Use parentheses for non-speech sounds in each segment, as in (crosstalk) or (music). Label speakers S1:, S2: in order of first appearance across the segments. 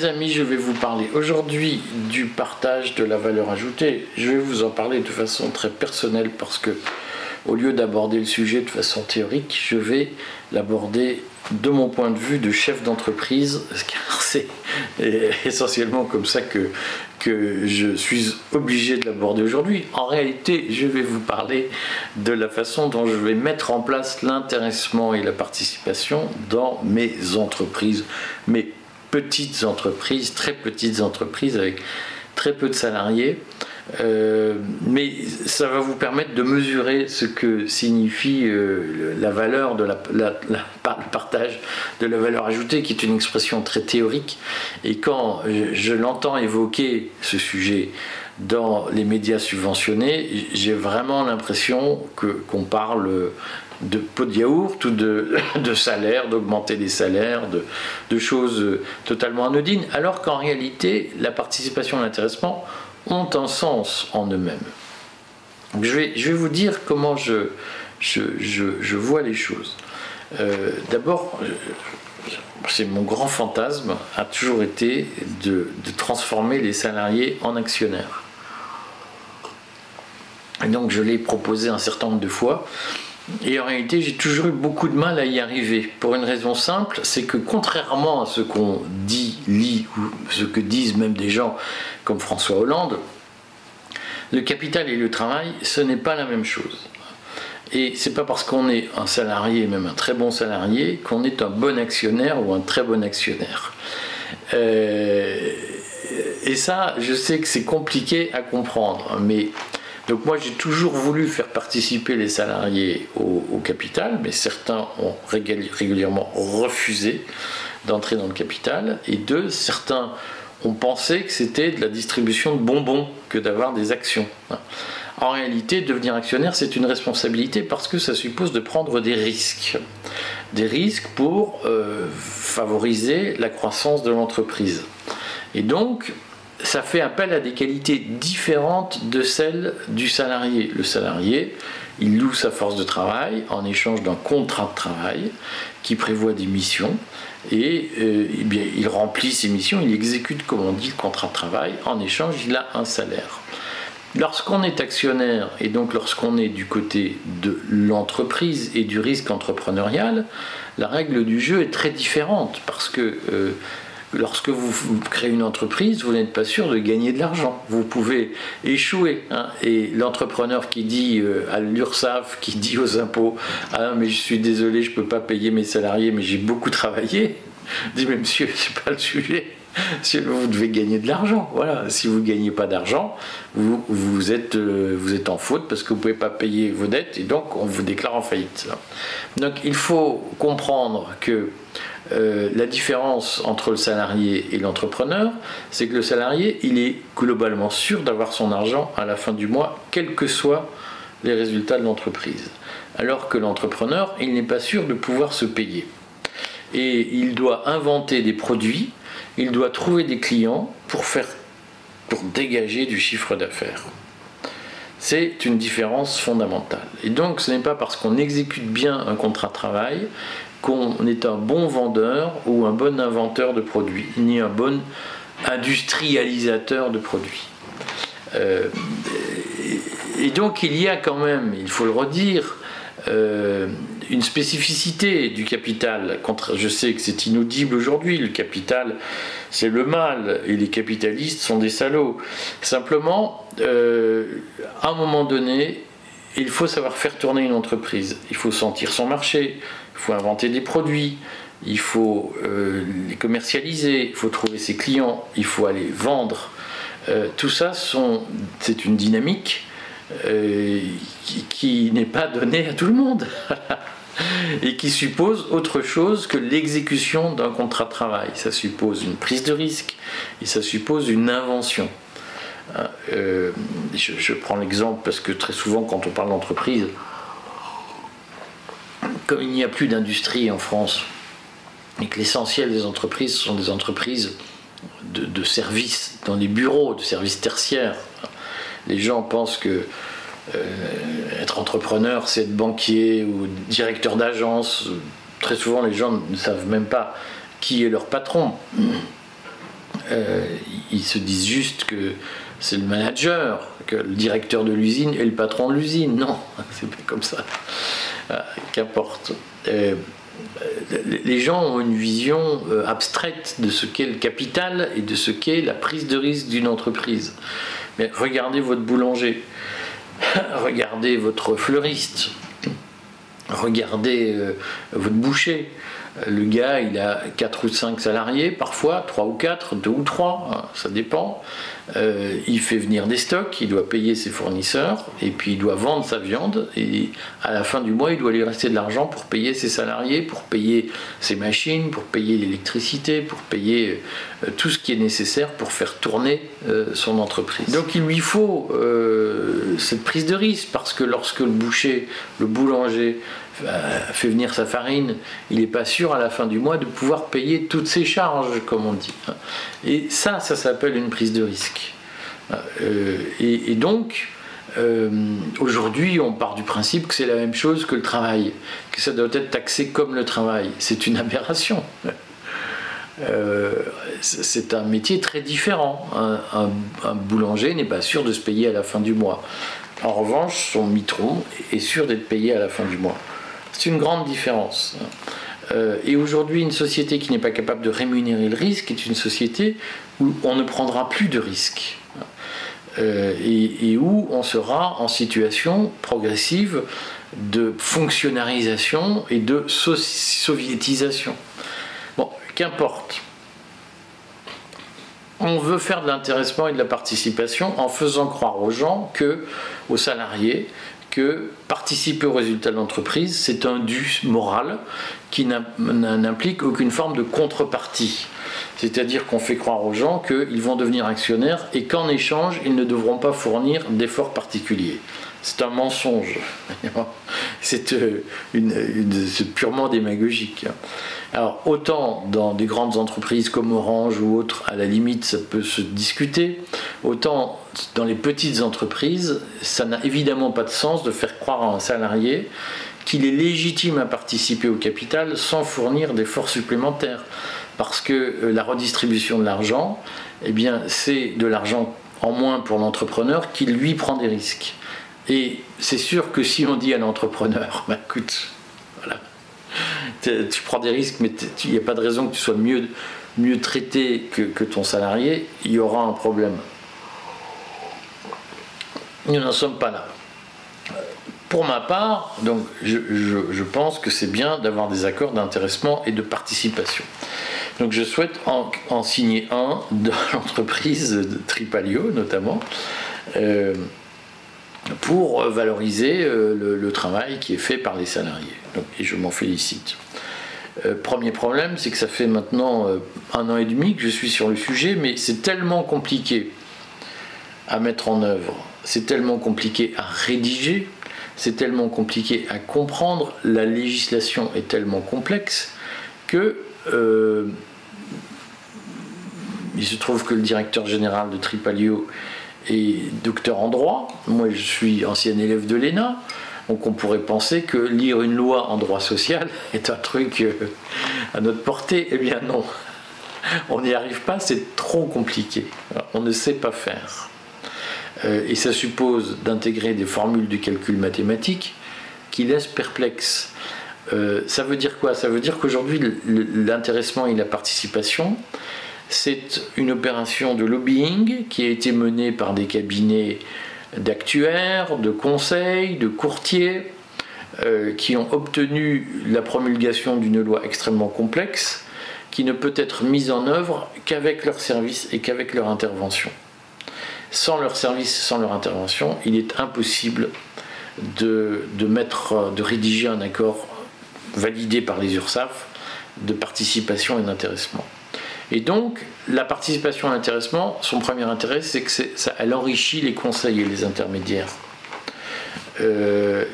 S1: Mes amis, je vais vous parler aujourd'hui du partage de la valeur ajoutée. Je vais vous en parler de façon très personnelle parce que, au lieu d'aborder le sujet de façon théorique, je vais l'aborder de mon point de vue de chef d'entreprise, (laughs) car c'est essentiellement comme ça que, que je suis obligé de l'aborder aujourd'hui. En réalité, je vais vous parler de la façon dont je vais mettre en place l'intéressement et la participation dans mes entreprises, mes petites entreprises, très petites entreprises avec très peu de salariés. Euh, mais ça va vous permettre de mesurer ce que signifie euh, la valeur de la, le partage de la valeur ajoutée, qui est une expression très théorique. Et quand je, l'entends évoquer ce sujet dans les médias subventionnés, j'ai vraiment l'impression que qu'on parle de pot de yaourt ou de, (laughs) salaire, d'augmenter les salaires, de, choses totalement anodines, alors qu'en réalité, la participation et l'intéressement ont un sens en eux-mêmes. Je vais, vous dire comment je, vois les choses. Euh, d'abord, euh, c'est mon grand fantasme, a toujours été de transformer les salariés en actionnaires. Et donc je l'ai proposé un certain nombre de fois. Et en réalité, j'ai toujours eu beaucoup de mal à y arriver. Pour une raison simple, c'est que contrairement à ce qu'on dit, lit, ou ce que disent même des gens comme François Hollande, le capital et le travail, ce n'est pas la même chose. Et c'est pas parce qu'on est un salarié, même un très bon salarié, qu'on est un bon actionnaire ou un très bon actionnaire. Euh, et ça, je sais que c'est compliqué à comprendre, mais donc moi j'ai toujours voulu faire participer les salariés au, capital, mais certains ont régulièrement refusé d'entrer dans le capital, et deux, certains ont pensé que c'était de la distribution de bonbons que d'avoir des actions. En réalité, devenir actionnaire, c'est une responsabilité parce que ça suppose de prendre des risques. Des risques pour euh, favoriser la croissance de l'entreprise. Et donc, ça fait appel à des qualités différentes de celles du salarié. Le salarié, il loue sa force de travail en échange d'un contrat de travail qui prévoit des missions et, euh, eh bien, il remplit ses missions, il exécute, comme on dit, le contrat de travail. En échange, il a un salaire. Lorsqu'on est actionnaire et donc lorsqu'on est du côté de l'entreprise et du risque entrepreneurial, la règle du jeu est très différente parce que euh, lorsque vous créez une entreprise, vous n'êtes pas sûr de gagner de l'argent. Vous pouvez échouer. Hein. Et l'entrepreneur qui dit euh, à l'URSSAF, qui dit aux impôts Ah, mais je suis désolé, je ne peux pas payer mes salariés, mais j'ai beaucoup travaillé, dit Mais monsieur, (laughs) c'est pas le sujet. (laughs) Vous devez gagner de l'argent. Voilà. Si vous ne gagnez pas d'argent, vous, êtes, euh, vous êtes en faute parce que vous ne pouvez pas payer vos dettes et donc on vous déclare en faillite. Donc il faut comprendre que euh, la différence entre le salarié et l'entrepreneur, c'est que le salarié, il est globalement sûr d'avoir son argent à la fin du mois, quels que soient les résultats de l'entreprise. Alors que l'entrepreneur, il n'est pas sûr de pouvoir se payer. Et il doit inventer des produits, il doit trouver des clients pour, faire, pour dégager du chiffre d'affaires. C'est une différence fondamentale. Et donc ce n'est pas parce qu'on exécute bien un contrat de travail qu'on est un bon vendeur ou un bon inventeur de produits, ni un bon industrialisateur de produits. Euh, et donc il y a quand même, il faut le redire, euh, une spécificité du capital. Je sais que c'est inaudible aujourd'hui, le capital c'est le mal et les capitalistes sont des salauds. Simplement, euh, à un moment donné, il faut savoir faire tourner une entreprise. Il faut sentir son marché, il faut inventer des produits, il faut euh, les commercialiser, il faut trouver ses clients, il faut aller vendre. Euh, tout ça, c'est une dynamique qui, n'est pas donnée à tout le monde (laughs) (laughs) et qui suppose autre chose que l'exécution d'un contrat de travail. Ça suppose une prise de risque et ça suppose une invention. je, je, prends l'exemple parce que très souvent, quand on parle d'entreprise, comme il n'y a plus d'industrie en France et que l'essentiel des entreprises sont des entreprises de, services, dans les bureaux, de services tertiaires, les gens pensent que euh, être entrepreneur, c'est être banquier ou directeur d'agence. Très souvent, les gens ne savent même pas qui est leur patron. euh, ils se disent juste que c'est le manager, que le directeur de l'usine est le patron de l'usine. Non, (laughs) c'est pas comme ça. Ah, qu'importe. Euh, les gens ont une vision euh, abstraite de ce qu'est le capital et de ce qu'est la prise de risque d'une entreprise. Mais regardez votre boulanger, (laughs) regardez votre fleuriste, regardez votre boucher, le gars, il a 4 ou 5 salariés, parfois 3 ou 4, 2 ou 3, hein, ça dépend. Euh, il fait venir des stocks, il doit payer ses fournisseurs, et puis il doit vendre sa viande, et à la fin du mois, il doit lui rester de l'argent pour payer ses salariés, pour payer ses machines, pour payer l'électricité, pour payer euh, tout ce qui est nécessaire pour faire tourner euh, son entreprise. Donc il lui faut cette prise de risque, parce que lorsque le boucher, le boulanger, fait venir sa farine, il n'est pas sûr à la fin du mois de pouvoir payer toutes ses charges, comme on dit. Et ça, ça s'appelle une prise de risque. Euh, et, donc, euh, aujourd'hui, on part du principe que c'est la même chose que le travail, que ça doit être taxé comme le travail. C'est une aberration. Euh, c'est un métier très différent. un boulanger n'est pas sûr de se payer à la fin du mois. En revanche, son mitron est sûr d'être payé à la fin du mois. C'est une grande différence. Euh, et aujourd'hui, une société qui n'est pas capable de rémunérer le risque est une société où on ne prendra plus de risques. Euh, et, où on sera en situation progressive de fonctionnalisation et de soviétisation. Bon, qu'importe. On veut faire de l'intéressement et de la participation en faisant croire aux gens que, aux salariés, que participer au résultat de l'entreprise, c'est un dû moral qui n'implique aucune forme de contrepartie. C'est-à-dire qu'on fait croire aux gens qu'ils vont devenir actionnaires et qu'en échange, ils ne devront pas fournir d'efforts particuliers. C'est un mensonge. (laughs) c'est euh, purement démagogique. Alors autant dans des grandes entreprises comme Orange ou autres, à la limite, ça peut se discuter, autant dans les petites entreprises, ça n'a évidemment pas de sens de faire croire à un salarié qu'il est légitime à participer au capital sans fournir d'efforts supplémentaires. Parce que euh, la redistribution de l'argent, eh bien, c'est de l'argent en moins pour l'entrepreneur qui lui prend des risques. Et c'est sûr que si on dit à l'entrepreneur, (laughs) bah, écoute, voilà, tu prends des risques, mais il n'y a pas de raison que tu sois mieux, mieux traité que, ton salarié, il y aura un problème. Nous n'en sommes pas là. Pour ma part, donc, je, pense que c'est bien d'avoir des accords d'intéressement et de participation. Donc je souhaite en, signer un dans (laughs) l'entreprise de Tripalio notamment. Euh, pour valoriser euh, le, travail qui est fait par les salariés. et je m'en félicite. Euh, premier problème, c'est que ça fait maintenant euh, un an et demi que je suis sur le sujet, mais c'est tellement compliqué à mettre en œuvre, c'est tellement compliqué à rédiger, c'est tellement compliqué à comprendre, la législation est tellement complexe que il se trouve que le directeur général de Tripalio et docteur en droit. Moi, je suis ancien élève de l'ENA. Donc on pourrait penser que lire une loi en droit social (laughs) est un truc euh, à notre portée. Eh bien non, on n'y arrive pas, c'est trop compliqué. On ne sait pas faire. Euh, et ça suppose d'intégrer des formules de calcul mathématiques qui laissent perplexe. Euh, ça veut dire quoi? Ça veut dire qu'aujourd'hui, l'intéressement et la participation, c'est une opération de lobbying qui a été menée par des cabinets d'actuaires, de conseils, de courtiers, euh, qui ont obtenu la promulgation d'une loi extrêmement complexe qui ne peut être mise en œuvre qu'avec leur service et qu'avec leur intervention. Sans leur service, sans leur intervention, il est impossible de, de, mettre, de rédiger un accord validé par les URSAF de participation et d'intéressement. Et donc, la participation à l'intéressement, son premier intérêt, c'est que ça, elle enrichit les conseils et les intermédiaires. Euh,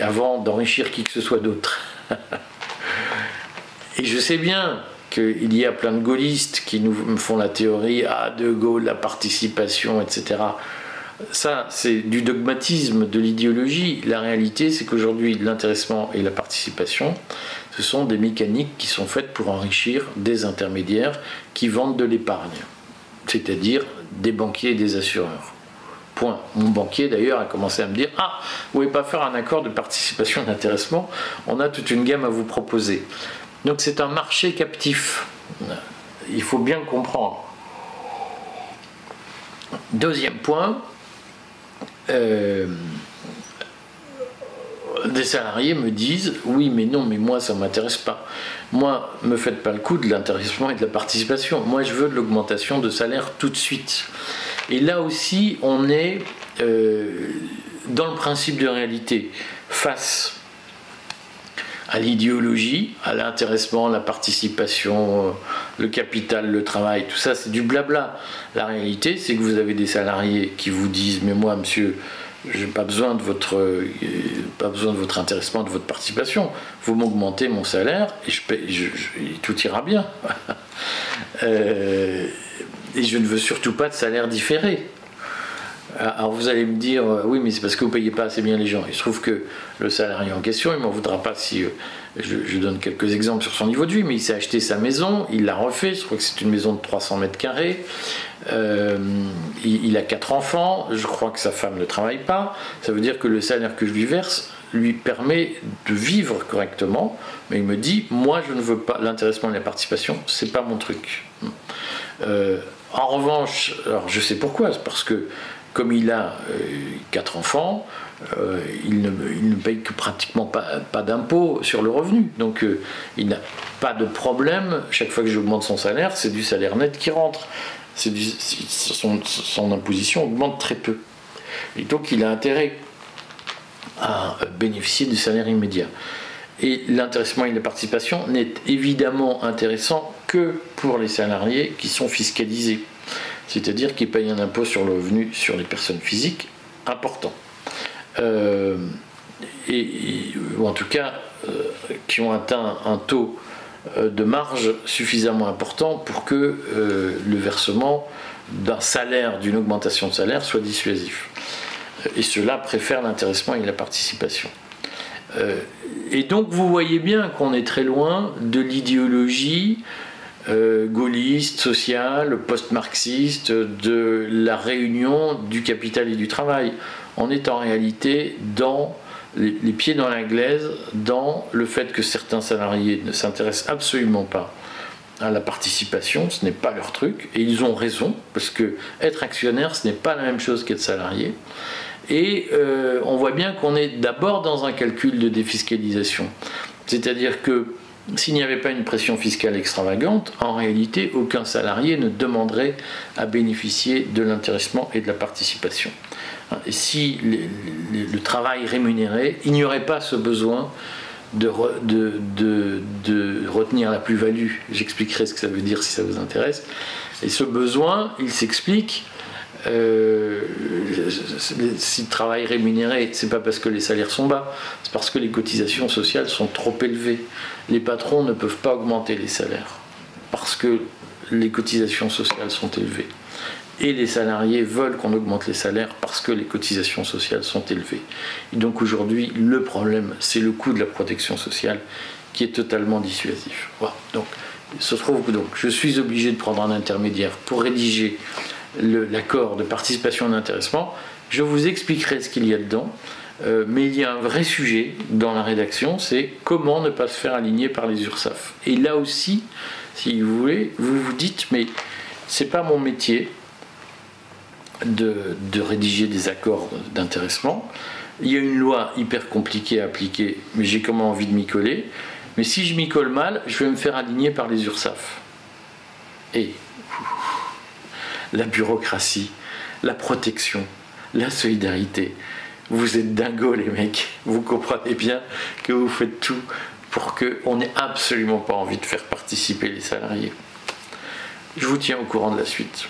S1: avant d'enrichir qui que ce soit d'autre. (laughs) et je sais bien qu'il y a plein de gaullistes qui nous font la théorie ah de Gaulle, la participation, etc. Ça, c'est du dogmatisme, de l'idéologie. La réalité, c'est qu'aujourd'hui, l'intéressement et la participation, ce sont des mécaniques qui sont faites pour enrichir des intermédiaires qui vendent de l'épargne. c'est-à-dire des banquiers et des assureurs. Point. Mon banquier d'ailleurs a commencé à me dire Ah, vous ne pouvez pas faire un accord de participation d'intéressement, on a toute une gamme à vous proposer. Donc c'est un marché captif. Il faut bien le comprendre. Deuxième point, euh, des salariés me disent oui mais non mais moi ça m'intéresse pas. Moi me faites pas le coup de l'intéressement et de la participation. Moi je veux de l'augmentation de salaire tout de suite. Et là aussi on est euh, dans le principe de réalité. Face à l'idéologie, à l'intéressement, la participation, euh, le capital, le travail, tout ça, c'est du blabla. La réalité, c'est que vous avez des salariés qui vous disent Mais moi, monsieur, j'ai pas besoin de votre euh, pas besoin de votre intéressement, de votre participation. Vous m'augmentez mon salaire et, je, tout ira bien. (laughs) Euh, et je ne veux surtout pas de salaire différé. Alors vous allez me dire, euh, oui, mais c'est parce que vous ne payez pas assez bien les gens. Il se trouve que le salarié en question, il ne m'en voudra pas si je, donne quelques exemples sur son niveau de vie, mais il s'est acheté sa maison, il l'a refait, je crois que c'est une maison de 300 mètres carrés. Euh, il, a quatre enfants, je crois que sa femme ne travaille pas. Ça veut dire que le salaire que je lui verse lui permet de vivre correctement, mais il me dit moi je ne veux pas l'intéressement et la participation, c'est pas mon truc. Euh, en revanche, alors je sais pourquoi, c'est parce que comme il a euh, quatre enfants, il, ne, paye que pratiquement pas, pas d'impôt sur le revenu. Donc il n'a pas de problème, chaque fois que j'augmente son salaire, c'est du salaire net qui rentre son, imposition augmente très peu. Et donc il a intérêt à bénéficier du salaire immédiat. Et l'intéressement et la participation n'est évidemment intéressant que pour les salariés qui sont fiscalisés, c'est-à-dire qui payent un impôt sur le revenu sur les personnes physiques important. Euh, ou en tout cas euh, qui ont atteint un taux euh, de marge suffisamment important pour que le versement d'un salaire, d'une augmentation de salaire soit dissuasif. Et cela préfère l'intéressement et la participation. Et donc vous voyez bien qu'on est très loin de l'idéologie gaulliste, sociale, post-marxiste, de la réunion du capital et du travail. On est en réalité dans les, pieds dans la glaise dans le fait que certains salariés ne s'intéressent absolument pas à la participation, ce n'est pas leur truc, et ils ont raison, parce que être actionnaire, ce n'est pas la même chose qu'être salarié. Et euh, on voit bien qu'on est d'abord dans un calcul de défiscalisation. C'est-à-dire que s'il n'y avait pas une pression fiscale extravagante, en réalité, aucun salarié ne demanderait à bénéficier de l'intéressement et de la participation. Et si le, travail rémunéré, il n'y aurait pas ce besoin de, de, retenir la plus-value. J'expliquerai ce que ça veut dire si ça vous intéresse. Et ce besoin, il s'explique. Euh, si le travail rémunéré, c'est pas parce que les salaires sont bas, c'est parce que les cotisations sociales sont trop élevées. Les patrons ne peuvent pas augmenter les salaires parce que les cotisations sociales sont élevées et les salariés veulent qu'on augmente les salaires parce que les cotisations sociales sont élevées. Et donc aujourd'hui, le problème, c'est le coût de la protection sociale qui est totalement dissuasif. Voilà. Donc, se trouve donc, je suis obligé de prendre un intermédiaire pour rédiger l'accord de participation et d'intéressement. Je vous expliquerai ce qu'il y a dedans. Euh, mais il y a un vrai sujet dans la rédaction, c'est comment ne pas se faire aligner par les URSAF. Et là aussi, si vous voulez, vous vous dites, mais c'est pas mon métier, de, rédiger des accords d'intéressement. Il y a une loi hyper compliquée à appliquer, mais j'ai comment envie de m'y coller. Mais si je m'y colle mal, je vais me faire aligner par les URSAF. Et la bureaucratie, la protection, la solidarité. Vous êtes dingos les mecs. Vous comprenez bien que vous faites tout pour qu'on n'ait absolument pas envie de faire participer les salariés. Je vous tiens au courant de la suite.